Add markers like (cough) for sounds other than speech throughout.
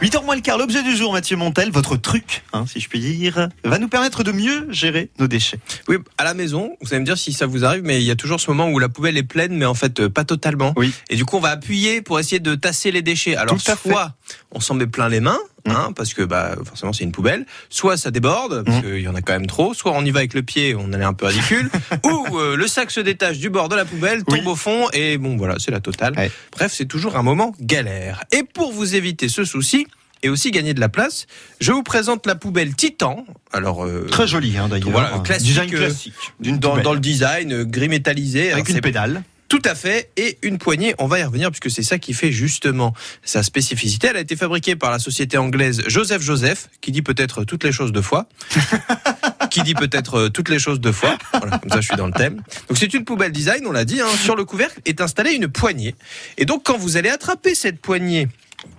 8h moins le quart, l'objet du jour, Mathieu Montel, votre truc, hein, si je puis dire, va nous permettre de mieux gérer nos déchets. Oui, à la maison, vous allez me dire si ça vous arrive, mais il y a toujours ce moment où la poubelle est pleine, mais en fait euh, pas totalement. Oui. Et du coup, on va appuyer pour essayer de tasser les déchets. Alors, Tout à fait. on s'en met plein les mains. Hein, parce que bah forcément c'est une poubelle, soit ça déborde, parce Mm. qu'il y en a quand même trop, soit on y va avec le pied, on est un peu ridicule, (laughs) ou euh, le sac se détache du bord de la poubelle, tombe Oui. au fond, et bon voilà, c'est la totale. Ouais. Bref, c'est toujours un moment galère. Et pour vous éviter ce souci, et aussi gagner de la place, je vous présente la poubelle Titan. Alors, euh, Très joli, hein, d'ailleurs. Voilà, Un classique, Design euh, classique. D'une dans, dans le design, euh, gris métallisé. Alors, Avec une pédale. Tout à fait. Et une poignée, on va y revenir puisque c'est ça qui fait justement sa spécificité. Elle a été fabriquée par la société anglaise Joseph Joseph, qui dit peut-être toutes les choses deux fois. (laughs) qui dit peut-être euh, toutes les choses deux fois. Voilà, comme ça je suis dans le thème. Donc c'est une poubelle design, on l'a dit. hein. Sur le couvercle est installée une poignée. Et donc quand vous allez attraper cette poignée,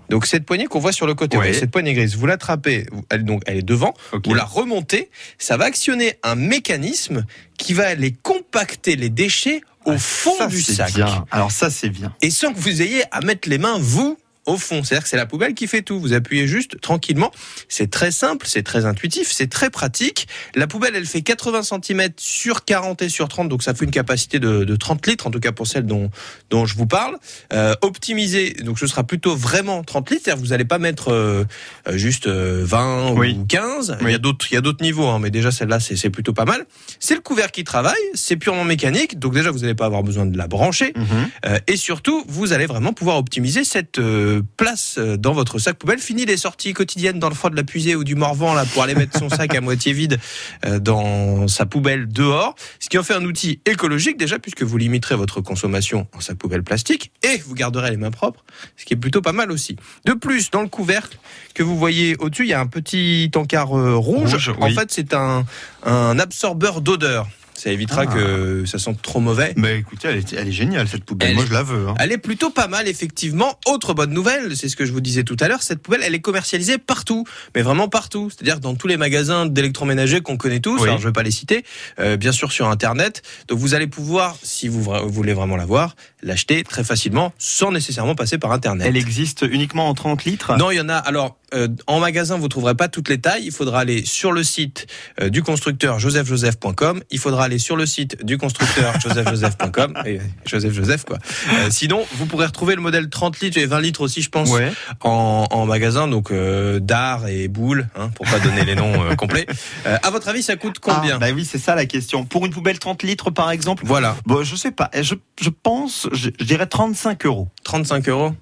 donc cette poignée qu'on voit sur le côté, Ouais. cette poignée grise, vous l'attrapez, elle, donc elle est devant, vous la remontez, ça va actionner un mécanisme qui va aller compacter les déchets au fond Ça, du sac. bien. Alors ça, c'est bien. Et sans que vous ayez à mettre les mains, vous, au fond. C'est-à-dire que c'est la poubelle qui fait tout. Vous appuyez juste tranquillement. C'est très simple, c'est très intuitif, c'est très pratique. La poubelle, elle fait 80 cm sur 40 et sur 30, donc ça fait une capacité de, de 30 litres, en tout cas pour celle dont, dont je vous parle. Euh, optimisé, donc ce sera plutôt vraiment 30 litres. C'est-à-dire que vous n'allez pas mettre euh, euh, juste euh, 20 Oui. ou 15. Oui. Il y a d'autres, il y a d'autres niveaux, hein, mais déjà celle-là, c'est c'est plutôt pas mal. C'est le couvert qui travaille, c'est purement mécanique, donc déjà vous n'allez pas avoir besoin de la brancher. Mhm. Euh, et surtout, vous allez vraiment pouvoir optimiser cette place euh, dans votre sac poubelle. Fini les sorties quotidiennes dans le froid de la puisée ou du Morvan là pour aller mettre son sac à moitié vide euh, dans sa poubelle dehors. Ce qui en fait un outil écologique déjà puisque vous limiterez votre consommation en sac poubelle plastique et vous garderez les mains propres, ce qui est plutôt pas mal aussi. De plus, dans le couvercle que vous voyez au-dessus, il y a un petit encart euh, rouge. Rouge, En oui. fait, c'est un, un absorbeur d'odeur. Ça évitera Ah. que ça sente trop mauvais. Mais écoutez, elle est, elle est géniale cette poubelle. Elle Moi, est- je la veux. hein. Elle est plutôt pas mal, effectivement. Autre bonne nouvelle, c'est ce que je vous disais tout à l'heure, cette poubelle, elle est commercialisée partout, mais vraiment partout. C'est-à-dire dans tous les magasins d'électroménager qu'on connaît tous, Oui. alors je vais pas les citer, euh, bien sûr sur Internet. Donc vous allez pouvoir, si vous voulez vraiment l'avoir, l'acheter très facilement, sans nécessairement passer par Internet. Elle existe uniquement en 30 litres? Non, il y en a. Alors, euh, en magasin, vous trouverez pas toutes les tailles. Il faudra aller sur le site euh, du constructeur josephjoseph.com. Il faudra aller sur le site du constructeur (laughs) josephjoseph.com. Et Joseph Joseph, quoi. Euh, sinon, vous pourrez retrouver le modèle 30 litres et 20 litres aussi, je pense, Ouais. en, en magasin. Donc, euh, Dar et Boule, hein, pour pas donner les noms euh, complets. Euh, à votre avis, ça coûte combien? Ah, Bah oui, c'est ça la question. Pour une poubelle 30 litres, par exemple? Voilà, Bon, je sais pas. Je, je pense, je, je dirais 35 euros. 35 euros?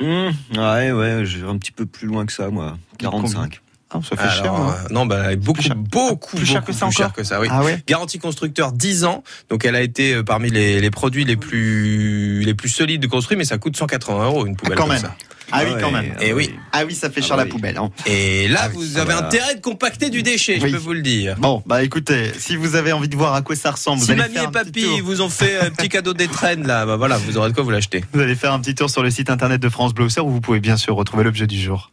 Mmh, ouais, ouais, j'ai un petit peu plus loin que ça, moi. 45. Ah, ça fait Alors, cher. hein. euh, non, bah, beaucoup, Plus cher. beaucoup, Plus cher beaucoup que ça plus cher que ça, oui. Ah ouais. Garantie constructeur 10 ans, donc elle a été euh, parmi les, les produits les plus les plus solides de construire, mais ça coûte 180 euros une Ah, poubelle quand comme même. ça. Ah oui, quand même. ah Eh oui. Ah oui, ça fait Ah cher bah la oui. poubelle. hein. Et là, Ah oui, vous ça avez intérêt de compacter du déchet, Oui. je peux vous le dire. Bon, bah écoutez, si vous avez envie de voir à quoi ça ressemble, vous si allez mamie faire et papy tour. vous ont fait un petit cadeau d'étrennes là, bah voilà, vous aurez de quoi vous l'acheter. Vous allez faire un petit tour sur le site internet de France Bleu où vous pouvez bien sûr retrouver l'objet du jour.